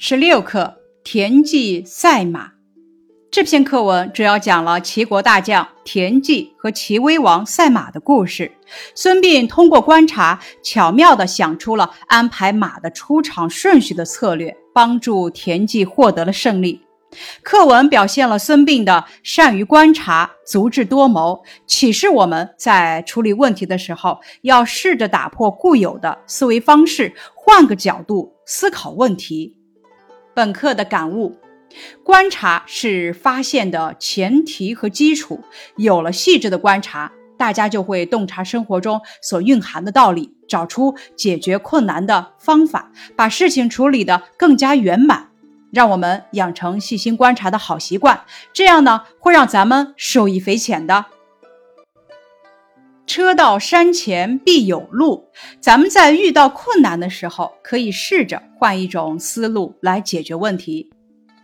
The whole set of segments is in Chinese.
十六课田忌赛马。这篇课文主要讲了齐国大将田忌和齐威王赛马的故事。孙膑通过观察，巧妙地想出了安排马的出场顺序的策略，帮助田忌获得了胜利。课文表现了孙膑的善于观察、足智多谋，启示我们在处理问题的时候，要试着打破固有的思维方式，换个角度思考问题。本课的感悟：观察是发现的前提和基础。有了细致的观察，大家就会洞察生活中所蕴含的道理，找出解决困难的方法，把事情处理得更加圆满。让我们养成细心观察的好习惯，这样呢，会让咱们受益匪浅的。车到山前必有路。咱们在遇到困难的时候，可以试着换一种思路来解决问题，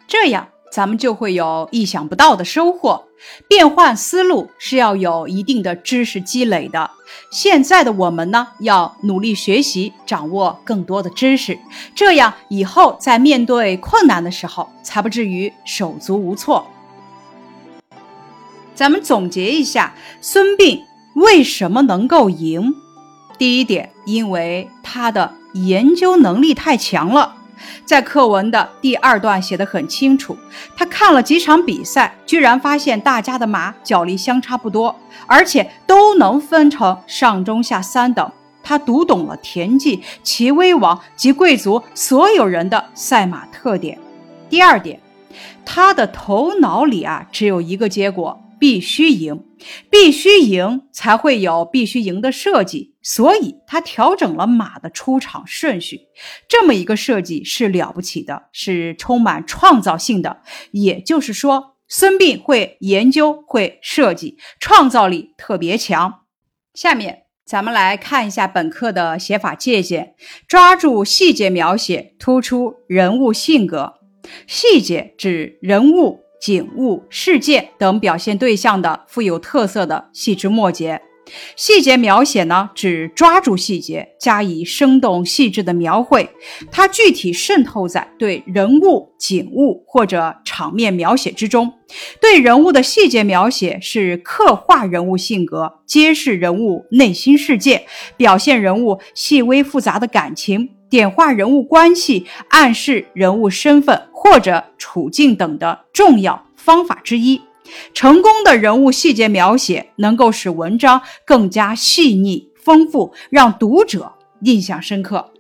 这样咱们就会有意想不到的收获。变换思路是要有一定的知识积累的。现在的我们呢，要努力学习，掌握更多的知识，这样以后在面对困难的时候，才不至于手足无措。咱们总结一下，孙膑。为什么能够赢？第一点，因为他的研究能力太强了。在课文的第二段写得很清楚，他看了几场比赛，居然发现大家的马脚力相差不多，而且都能分成上中下三等。他读懂了田忌、齐威王及贵族所有人的赛马特点。第二点，他的头脑里啊，只有一个结果。必须赢，必须赢才会有必须赢的设计，所以他调整了马的出场顺序。这么一个设计是了不起的，是充满创造性的。也就是说，孙膑会研究，会设计，创造力特别强。下面咱们来看一下本课的写法借鉴，抓住细节描写，突出人物性格。细节指人物。景物、事件等表现对象的富有特色的细枝末节，细节描写呢，指抓住细节，加以生动细致的描绘。它具体渗透在对人物、景物或者场面描写之中。对人物的细节描写是刻画人物性格，揭示人物内心世界，表现人物细微复杂的感情。点化人物关系、暗示人物身份或者处境等的重要方法之一。成功的人物细节描写能够使文章更加细腻丰富，让读者印象深刻。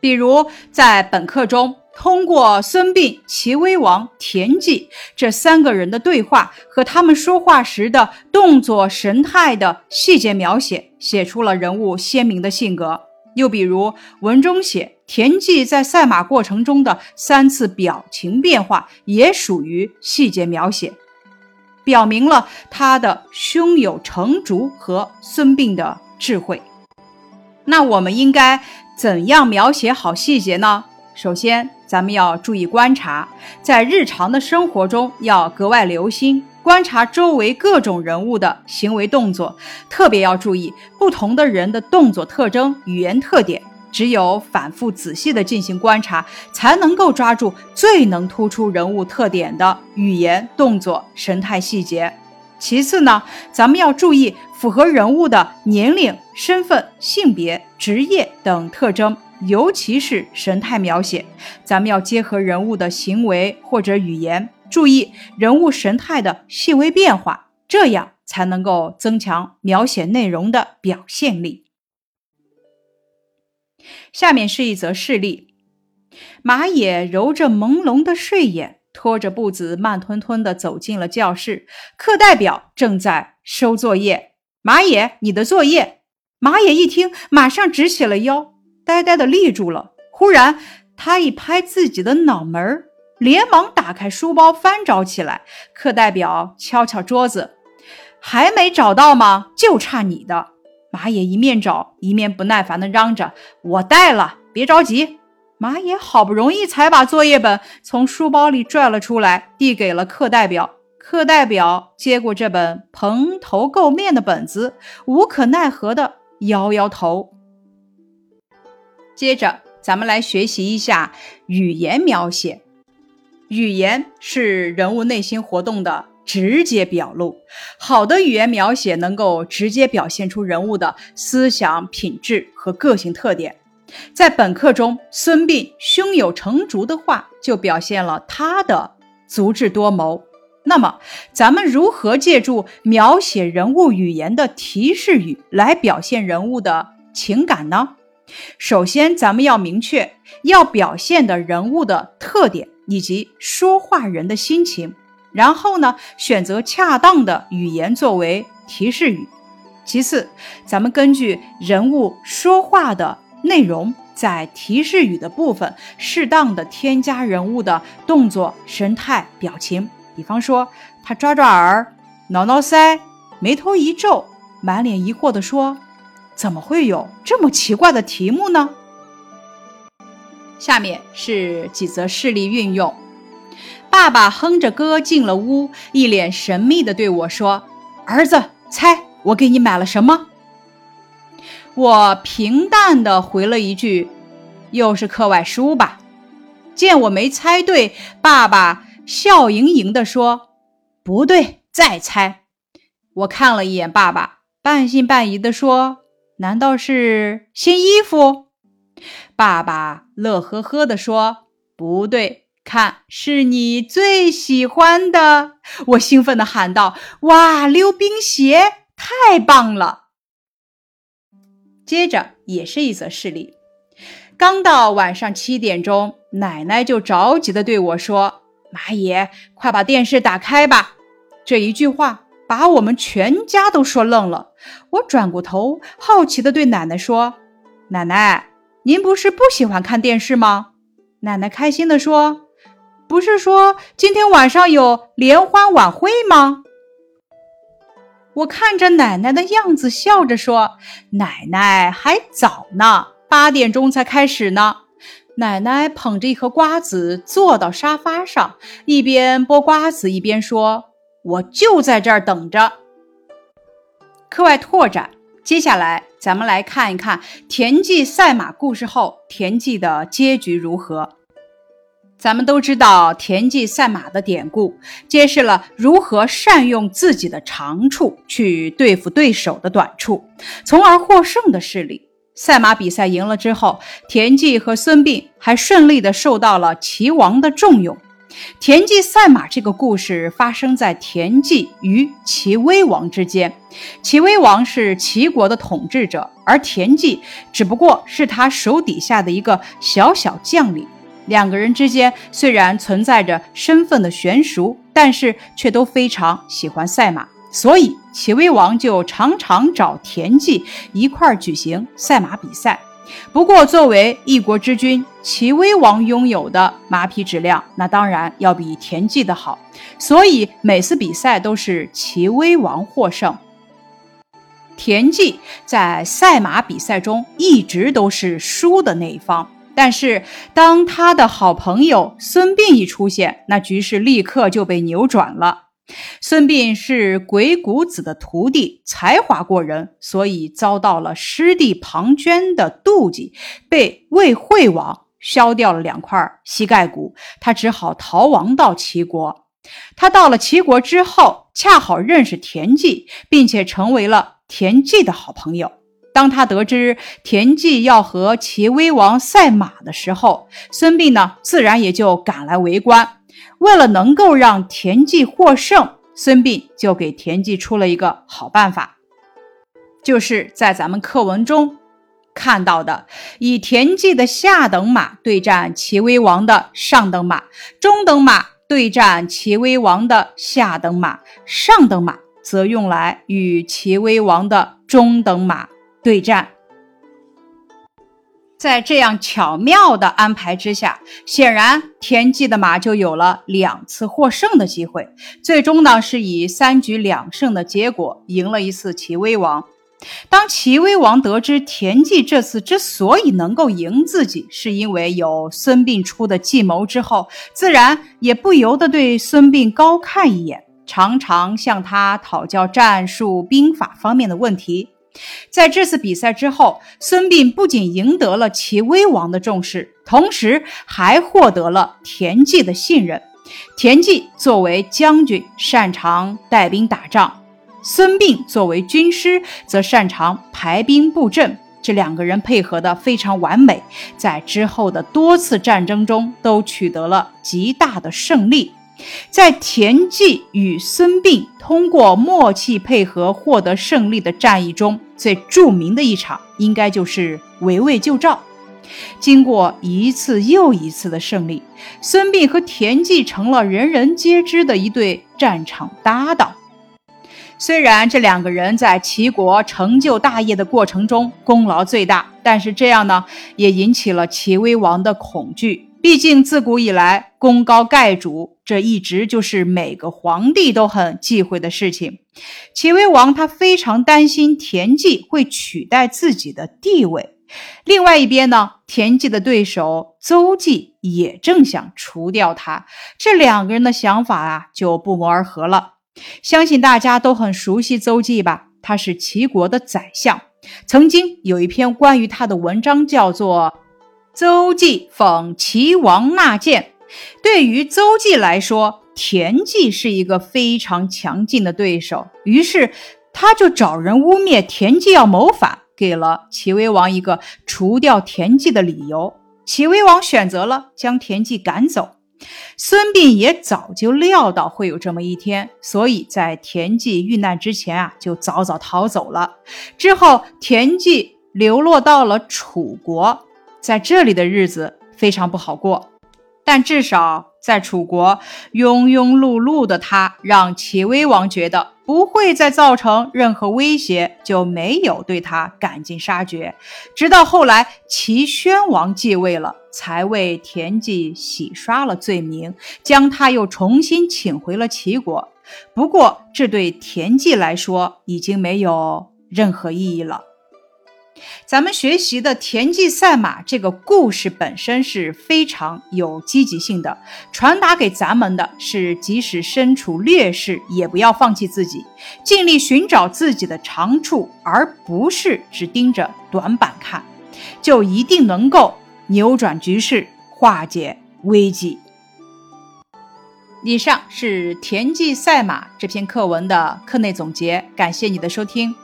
比如在本课中，通过孙膑、齐威王、田忌这三个人的对话和他们说话时的动作神态的细节描写，写出了人物鲜明的性格。又比如文中写田忌在赛马过程中的三次表情变化，也属于细节描写，表明了他的胸有成竹和孙膑的智慧。那我们应该怎样描写好细节呢？首先，咱们要注意观察，在日常的生活中要格外留心。观察周围各种人物的行为动作，特别要注意不同的人的动作特征、语言特点。只有反复仔细的进行观察，才能够抓住最能突出人物特点的语言、动作、神态细节。其次呢，咱们要注意符合人物的年龄、身份、性别、职业等特征，尤其是神态描写，咱们要结合人物的行为或者语言。注意人物神态的细微变化，这样才能够增强描写内容的表现力。下面是一则事例：马野揉着朦胧的睡眼，拖着步子慢吞吞地走进了教室。课代表正在收作业。马野，你的作业。马野一听，马上直起了腰，呆呆地立住了。忽然，他一拍自己的脑门儿。连忙打开书包，翻找起来。课代表敲敲桌子：“还没找到吗？就差你的。”马野一面找一面不耐烦地嚷着：“我带了，别着急。”马野好不容易才把作业本从书包里拽了出来，递给了课代表。课代表接过这本蓬头垢面的本子，无可奈何地摇摇头。接着。咱们来学习一下语言描写。语言是人物内心活动的直接表露。好的语言描写能够直接表现出人物的思想品质和个性特点。在本课中，孙膑胸有成竹的话就表现了他的足智多谋。那么，咱们如何借助描写人物语言的提示语来表现人物的情感呢？首先，咱们要明确要表现的人物的特点以及说话人的心情，然后呢，选择恰当的语言作为提示语。其次，咱们根据人物说话的内容，在提示语的部分适当的添加人物的动作、神态、表情。比方说，他抓抓耳、挠挠腮、眉头一皱、满脸疑惑地说：“怎么会有这么奇怪的题目呢？”下面是几则事例运用。爸爸哼着歌进了屋，一脸神秘地对我说：“儿子，猜我给你买了什么？”我平淡地回了一句：“又是课外书吧。”见我没猜对，爸爸。笑盈盈地说：“不对，再猜。”我看了一眼爸爸，半信半疑地说：“难道是新衣服？”爸爸乐呵呵地说：“不对，看是你最喜欢的。”我兴奋地喊道：“哇，溜冰鞋，太棒了！”接着也是一则事例。刚到晚上七点钟，奶奶就着急地对我说。马爷，快把电视打开吧！这一句话把我们全家都说愣了。我转过头，好奇地对奶奶说：“奶奶，您不是不喜欢看电视吗？”奶奶开心地说：“不是说今天晚上有联欢晚会吗？”我看着奶奶的样子，笑着说：“奶奶还早呢，八点钟才开始呢。”奶奶捧着一盒瓜子坐到沙发上，一边剥瓜子一边说：“我就在这儿等着。”课外拓展，接下来咱们来看一看田忌赛马故事后田忌的结局如何。咱们都知道田忌赛马的典故，揭示了如何善用自己的长处去对付对手的短处，从而获胜的事例。赛马比赛赢了之后，田忌和孙膑还顺利的受到了齐王的重用。田忌赛马这个故事发生在田忌与齐威王之间。齐威王是齐国的统治者，而田忌只不过是他手底下的一个小小将领。两个人之间虽然存在着身份的悬殊，但是却都非常喜欢赛马。所以，齐威王就常常找田忌一块儿举行赛马比赛。不过，作为一国之君，齐威王拥有的马匹质量那当然要比田忌的好。所以，每次比赛都是齐威王获胜。田忌在赛马比赛中一直都是输的那一方。但是，当他的好朋友孙膑一出现，那局势立刻就被扭转了。孙膑是鬼谷子的徒弟，才华过人，所以遭到了师弟庞涓的妒忌，被魏惠王削掉了两块膝盖骨，他只好逃亡到齐国。他到了齐国之后，恰好认识田忌，并且成为了田忌的好朋友。当他得知田忌要和齐威王赛马的时候，孙膑呢，自然也就赶来围观。为了能够让田忌获胜，孙膑就给田忌出了一个好办法，就是在咱们课文中看到的，以田忌的下等马对战齐威王的上等马，中等马对战齐威王的下等马，上等马则用来与齐威王的中等马对战。在这样巧妙的安排之下，显然田忌的马就有了两次获胜的机会。最终呢，是以三局两胜的结果赢了一次齐威王。当齐威王得知田忌这次之所以能够赢自己，是因为有孙膑出的计谋之后，自然也不由得对孙膑高看一眼，常常向他讨教战术兵法方面的问题。在这次比赛之后，孙膑不仅赢得了齐威王的重视，同时还获得了田忌的信任。田忌作为将军，擅长带兵打仗；孙膑作为军师，则擅长排兵布阵。这两个人配合的非常完美，在之后的多次战争中都取得了极大的胜利。在田忌与孙膑通过默契配合获得胜利的战役中，最著名的一场应该就是围魏救赵。经过一次又一次的胜利，孙膑和田忌成了人人皆知的一对战场搭档。虽然这两个人在齐国成就大业的过程中功劳最大，但是这样呢，也引起了齐威王的恐惧。毕竟自古以来，功高盖主，这一直就是每个皇帝都很忌讳的事情。齐威王他非常担心田忌会取代自己的地位。另外一边呢，田忌的对手邹忌也正想除掉他，这两个人的想法啊就不谋而合了。相信大家都很熟悉邹忌吧？他是齐国的宰相，曾经有一篇关于他的文章叫做《邹忌讽齐王纳谏》。对于邹忌来说，田忌是一个非常强劲的对手，于是他就找人污蔑田忌要谋反。给了齐威王一个除掉田忌的理由，齐威王选择了将田忌赶走。孙膑也早就料到会有这么一天，所以在田忌遇难之前啊，就早早逃走了。之后，田忌流落到了楚国，在这里的日子非常不好过，但至少。在楚国庸庸碌碌的他，让齐威王觉得不会再造成任何威胁，就没有对他赶尽杀绝。直到后来齐宣王继位了，才为田忌洗刷了罪名，将他又重新请回了齐国。不过，这对田忌来说已经没有任何意义了。咱们学习的田忌赛马这个故事本身是非常有积极性的，传达给咱们的是，即使身处劣势，也不要放弃自己，尽力寻找自己的长处，而不是只盯着短板看，就一定能够扭转局势，化解危机。以上是田忌赛马这篇课文的课内总结，感谢你的收听。